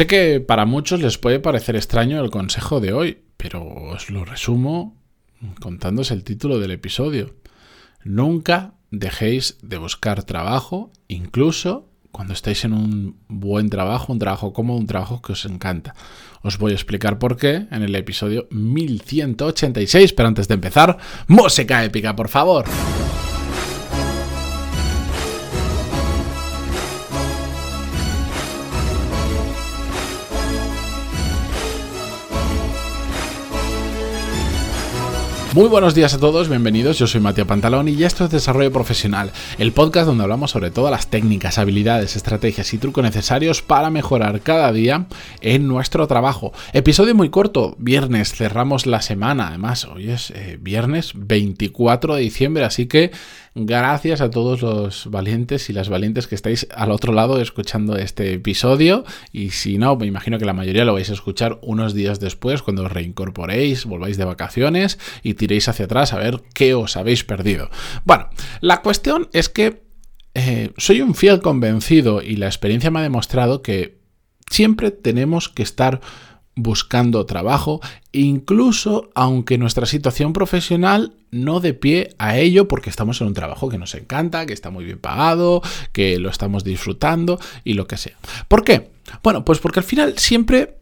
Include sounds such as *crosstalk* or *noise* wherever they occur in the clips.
Sé que para muchos les puede parecer extraño el consejo de hoy, pero os lo resumo contándoos el título del episodio. Nunca dejéis de buscar trabajo, incluso cuando estáis en un buen trabajo, un trabajo cómodo, un trabajo que os encanta. Os voy a explicar por qué en el episodio 1186, pero antes de empezar, música épica, por favor. Muy buenos días a todos, bienvenidos. Yo soy Matías Pantalón y esto es Desarrollo Profesional, el podcast donde hablamos sobre todas las técnicas, habilidades, estrategias y trucos necesarios para mejorar cada día en nuestro trabajo. Episodio muy corto, viernes, cerramos la semana. Además, hoy es eh, viernes 24 de diciembre, así que Gracias a todos los valientes y las valientes que estáis al otro lado escuchando este episodio. Y si no, me imagino que la mayoría lo vais a escuchar unos días después, cuando os reincorporéis, volváis de vacaciones y tiréis hacia atrás a ver qué os habéis perdido. Bueno, la cuestión es que eh, soy un fiel convencido y la experiencia me ha demostrado que siempre tenemos que estar buscando trabajo, incluso aunque nuestra situación profesional no dé pie a ello porque estamos en un trabajo que nos encanta, que está muy bien pagado, que lo estamos disfrutando y lo que sea. ¿Por qué? Bueno, pues porque al final siempre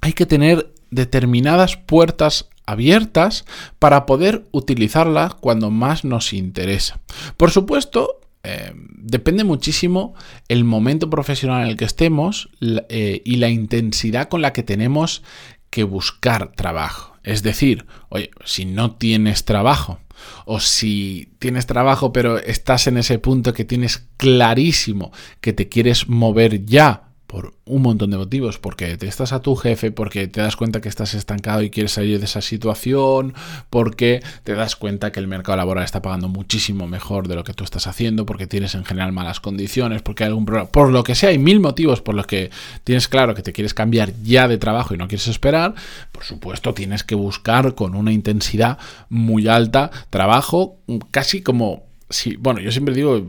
hay que tener determinadas puertas abiertas para poder utilizarlas cuando más nos interesa. Por supuesto, eh, depende muchísimo el momento profesional en el que estemos eh, y la intensidad con la que tenemos que buscar trabajo. Es decir, oye, si no tienes trabajo o si tienes trabajo pero estás en ese punto que tienes clarísimo que te quieres mover ya por un montón de motivos, porque te estás a tu jefe, porque te das cuenta que estás estancado y quieres salir de esa situación, porque te das cuenta que el mercado laboral está pagando muchísimo mejor de lo que tú estás haciendo, porque tienes en general malas condiciones, porque hay algún problema, por lo que sea, hay mil motivos por los que tienes claro que te quieres cambiar ya de trabajo y no quieres esperar, por supuesto tienes que buscar con una intensidad muy alta trabajo, casi como si, bueno, yo siempre digo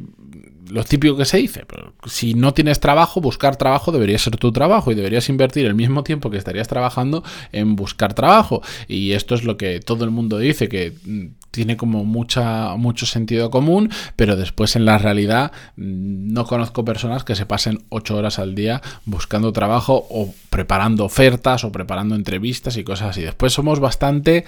lo típico que se dice. Pero si no tienes trabajo, buscar trabajo debería ser tu trabajo y deberías invertir el mismo tiempo que estarías trabajando en buscar trabajo. Y esto es lo que todo el mundo dice, que mm, tiene como mucha, mucho sentido común, pero después en la realidad mm, no conozco personas que se pasen ocho horas al día buscando trabajo o preparando ofertas o preparando entrevistas y cosas así. Después somos bastante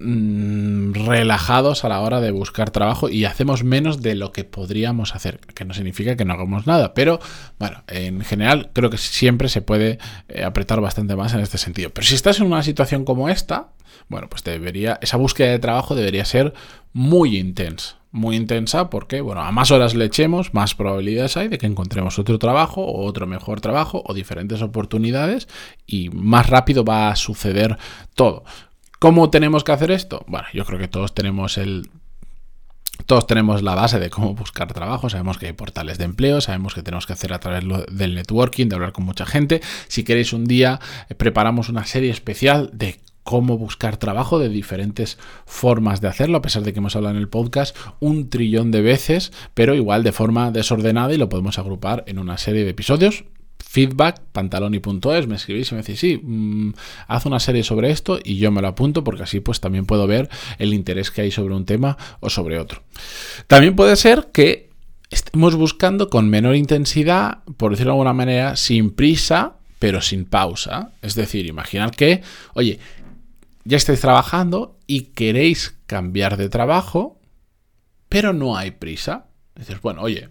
Mm, relajados a la hora de buscar trabajo y hacemos menos de lo que podríamos hacer, que no significa que no hagamos nada, pero bueno, en general creo que siempre se puede eh, apretar bastante más en este sentido. Pero si estás en una situación como esta, bueno, pues debería, esa búsqueda de trabajo debería ser muy intensa. Muy intensa porque, bueno, a más horas le echemos, más probabilidades hay de que encontremos otro trabajo o otro mejor trabajo o diferentes oportunidades y más rápido va a suceder todo. ¿Cómo tenemos que hacer esto? Bueno, yo creo que todos tenemos el todos tenemos la base de cómo buscar trabajo, sabemos que hay portales de empleo, sabemos que tenemos que hacer a través del networking, de hablar con mucha gente. Si queréis un día, eh, preparamos una serie especial de cómo buscar trabajo, de diferentes formas de hacerlo, a pesar de que hemos hablado en el podcast un trillón de veces, pero igual de forma desordenada y lo podemos agrupar en una serie de episodios feedback, pantaloni.es, me escribís y me decís, sí, mm, haz una serie sobre esto y yo me lo apunto porque así pues también puedo ver el interés que hay sobre un tema o sobre otro. También puede ser que estemos buscando con menor intensidad, por decirlo de alguna manera, sin prisa, pero sin pausa. Es decir, imaginar que, oye, ya estáis trabajando y queréis cambiar de trabajo, pero no hay prisa. Dices, bueno, oye,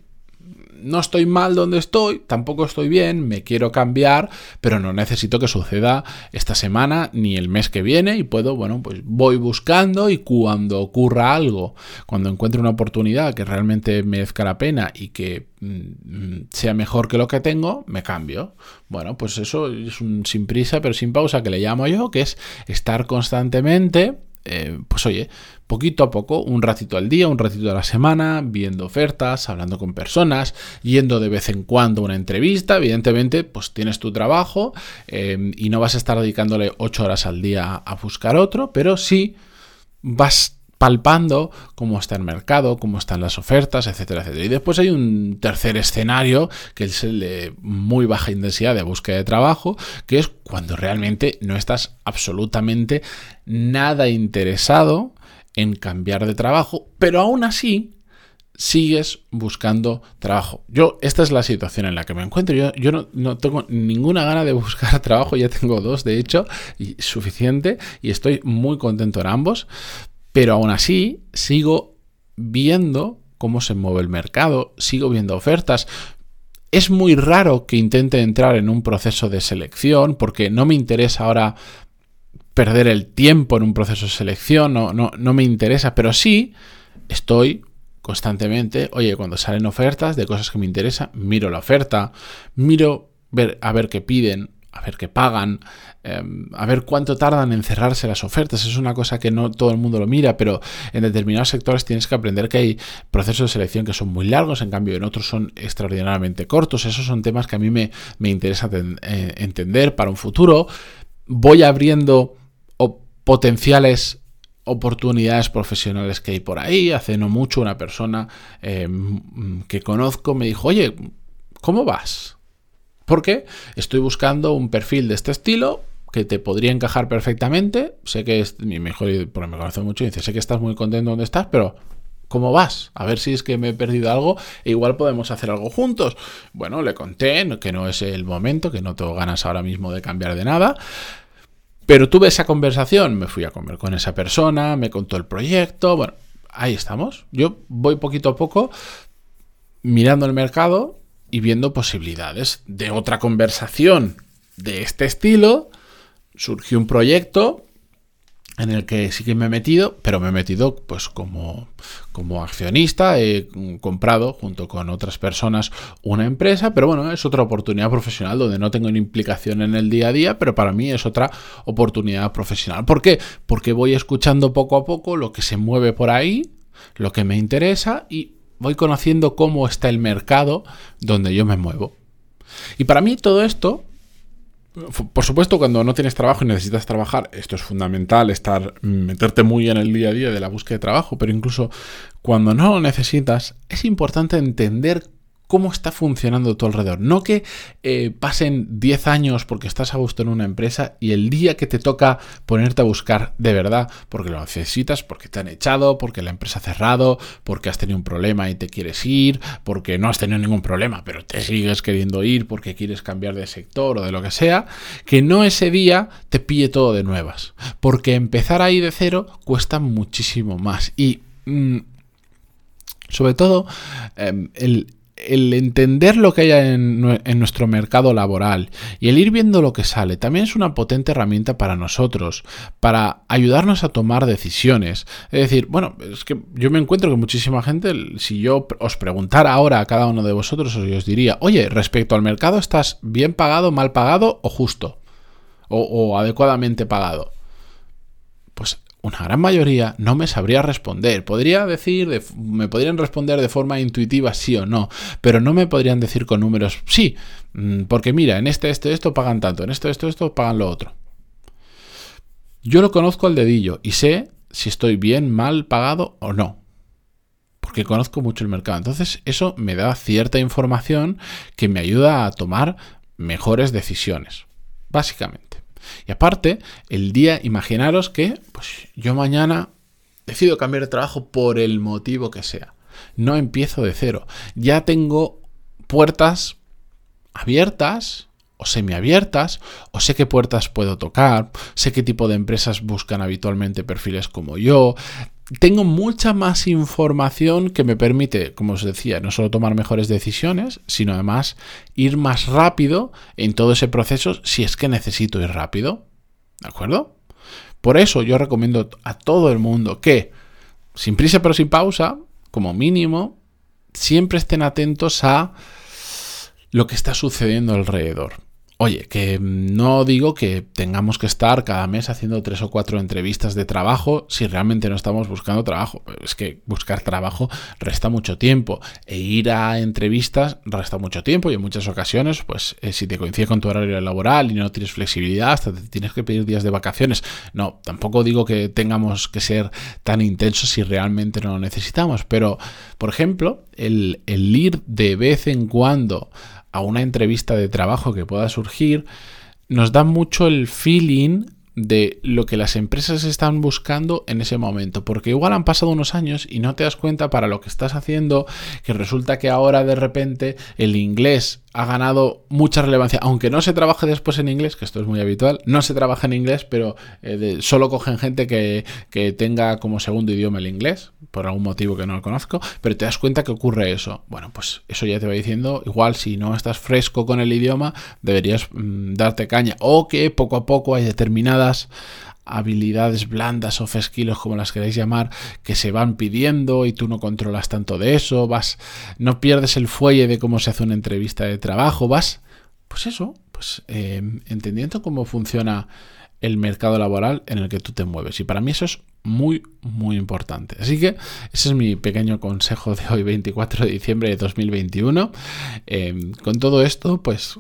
no estoy mal donde estoy, tampoco estoy bien, me quiero cambiar, pero no necesito que suceda esta semana ni el mes que viene y puedo, bueno, pues voy buscando y cuando ocurra algo, cuando encuentre una oportunidad que realmente merezca la pena y que mm, sea mejor que lo que tengo, me cambio. Bueno, pues eso es un sin prisa pero sin pausa que le llamo yo, que es estar constantemente eh, pues oye, poquito a poco, un ratito al día, un ratito a la semana, viendo ofertas, hablando con personas, yendo de vez en cuando a una entrevista, evidentemente, pues tienes tu trabajo eh, y no vas a estar dedicándole ocho horas al día a buscar otro, pero sí vas palpando cómo está el mercado, cómo están las ofertas, etcétera, etcétera. Y después hay un tercer escenario, que es el de muy baja intensidad de búsqueda de trabajo, que es cuando realmente no estás absolutamente nada interesado en cambiar de trabajo, pero aún así sigues buscando trabajo. Yo, esta es la situación en la que me encuentro. Yo, yo no, no, tengo ninguna gana de *laughs* buscar trabajo, ya tengo dos, de hecho, y suficiente, y estoy muy contento en ambos, pero aún así sigo viendo cómo se mueve el mercado, sigo viendo ofertas. Es muy raro que intente entrar en un proceso de selección porque no me interesa ahora perder el tiempo en un proceso de selección, no, no, no me interesa, pero sí estoy constantemente, oye, cuando salen ofertas de cosas que me interesan, miro la oferta, miro ver, a ver qué piden, a ver qué pagan, em, a ver cuánto tardan en cerrarse las ofertas. Es una cosa que no todo el mundo lo mira, pero en determinados sectores tienes que aprender que hay procesos de selección que son muy largos, en cambio en otros son extraordinariamente cortos. Esos son temas que a mí me, me interesa eh, entender para un futuro. Voy abriendo potenciales oportunidades profesionales que hay por ahí. Hace no mucho una persona em, que conozco me dijo, oye, ¿cómo vas? Porque estoy buscando un perfil de este estilo que te podría encajar perfectamente. Sé que es mi mejor, porque me conoce mucho, y dice, sé que estás muy contento donde estás, pero ¿cómo vas? A ver si es que me he perdido algo e igual podemos hacer algo juntos. Bueno, le conté que no es el momento, que no tengo ganas ahora mismo de cambiar de nada. Pero tuve esa conversación, me fui a comer con esa persona, me contó el proyecto, bueno, ahí estamos. Yo voy poquito a poco mirando el mercado y viendo posibilidades de otra conversación de este estilo. Surgió un proyecto en el que sí que me he metido, pero me he metido pues como, como accionista, he comprado junto con otras personas una empresa, pero bueno, es otra oportunidad profesional donde no tengo ni implicación en el día a día, pero para mí es otra oportunidad profesional. ¿Por qué? Porque voy escuchando poco a poco lo que se mueve por ahí, lo que me interesa y voy conociendo cómo está el mercado donde yo me muevo. Y para mí todo esto, por supuesto, cuando no tienes trabajo y necesitas trabajar, esto es fundamental, estar, meterte muy en el día a día de la búsqueda de trabajo, pero incluso cuando no lo necesitas, es importante entender cómo está funcionando tu alrededor. No que eh, pasen 10 años porque estás a gusto en una empresa y el día que te toca ponerte a buscar de verdad, porque lo necesitas, porque te han echado, porque la empresa ha cerrado, porque has tenido un problema y te quieres ir, porque no has tenido ningún problema, pero te sigues queriendo ir porque quieres cambiar de sector o de lo que sea, que no ese día te pille todo de nuevas. Porque empezar ahí de cero cuesta muchísimo más. Y... Mm, sobre todo, em, el, el entender lo que hay en, nuestro mercado laboral y el ir viendo lo que sale también es una potente herramienta para nosotros, para ayudarnos a tomar decisiones. Es decir, bueno, es que yo me encuentro que muchísima gente, si yo os preguntara ahora a cada uno de vosotros, os diría, oye, respecto al mercado, ¿estás bien pagado, mal pagado o justo? O, o adecuadamente pagado. Una gran mayoría no me sabría responder. Podría decir, me podrían responder de forma intuitiva sí o no, pero no me podrían decir con números sí, mm, porque mira, en este, este, esto pagan tanto, en esto, esto, esto pagan lo otro. Yo lo conozco al dedillo y sé si estoy bien, mal pagado o no. Porque conozco mucho el mercado. Entonces eso me da cierta información que me ayuda a tomar mejores decisiones. Básicamente. Y aparte, el día, imaginaros que pues, yo mañana decido cambiar de trabajo por el motivo que sea. No empiezo de cero. Ya tengo puertas abiertas o semiabiertas, o sé qué puertas puedo tocar, sé qué tipo de empresas buscan habitualmente perfiles como yo, tengo mucha más información que me permite, como os decía, no solo tomar mejores decisiones, sino además ir más rápido en todo ese proceso si es que necesito ir rápido. ¿De acuerdo? Por eso yo recomiendo a todo el mundo que, sin prisa pero sin pausa, como mínimo, siempre estén atentos a lo que está sucediendo alrededor. Oye, que no digo que tengamos que estar cada mes haciendo tres o cuatro entrevistas de trabajo si realmente no estamos buscando trabajo. Es que buscar trabajo resta mucho tiempo e ir a entrevistas resta mucho tiempo y en muchas ocasiones, pues eh, si te coincide con tu horario laboral y no tienes flexibilidad, hasta tienes que pedir días de vacaciones. No, tampoco digo que tengamos que ser tan intensos si realmente no lo necesitamos, pero, por ejemplo, el, el ir de vez en cuando a una entrevista de trabajo que pueda surgir, nos da mucho el feeling de lo que las empresas están buscando en ese momento. Porque igual han pasado unos años y no te das cuenta para lo que estás haciendo, que resulta que ahora de repente el inglés ha ganado mucha relevancia, aunque no se trabaje después en inglés, que esto es muy habitual, no se trabaja en inglés, pero eh, solo cogen gente que, que, tenga como segundo idioma el inglés, por algún motivo que no lo conozco, pero te das cuenta que ocurre eso. Bueno, pues eso ya te va diciendo, igual si no estás fresco con el idioma, deberías mm, darte caña, o que poco a poco hay determinadas habilidades blandas o skills como las queráis llamar que se van pidiendo y tú no controlas tanto de eso, vas no pierdes el fuelle de cómo se hace una entrevista de trabajo, vas pues eso, pues eh, entendiendo cómo funciona el mercado laboral en el que tú te mueves y para mí eso es muy muy importante. Así que ese es mi pequeño consejo de hoy 24 de diciembre de 2021. Eh, con todo esto pues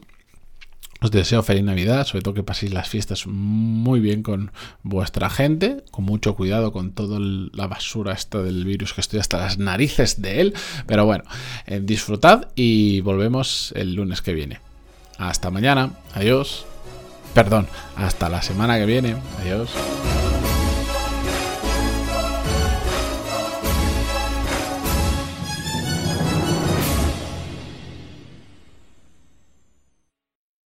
os deseo feliz Navidad, sobre todo que paséis las fiestas muy bien con vuestra gente, con mucho cuidado con toda la basura esta del virus que estoy hasta las narices de él. Pero bueno, eh, disfrutad y volvemos el lunes que viene. Hasta mañana, adiós. Perdón, hasta la semana que viene, adiós.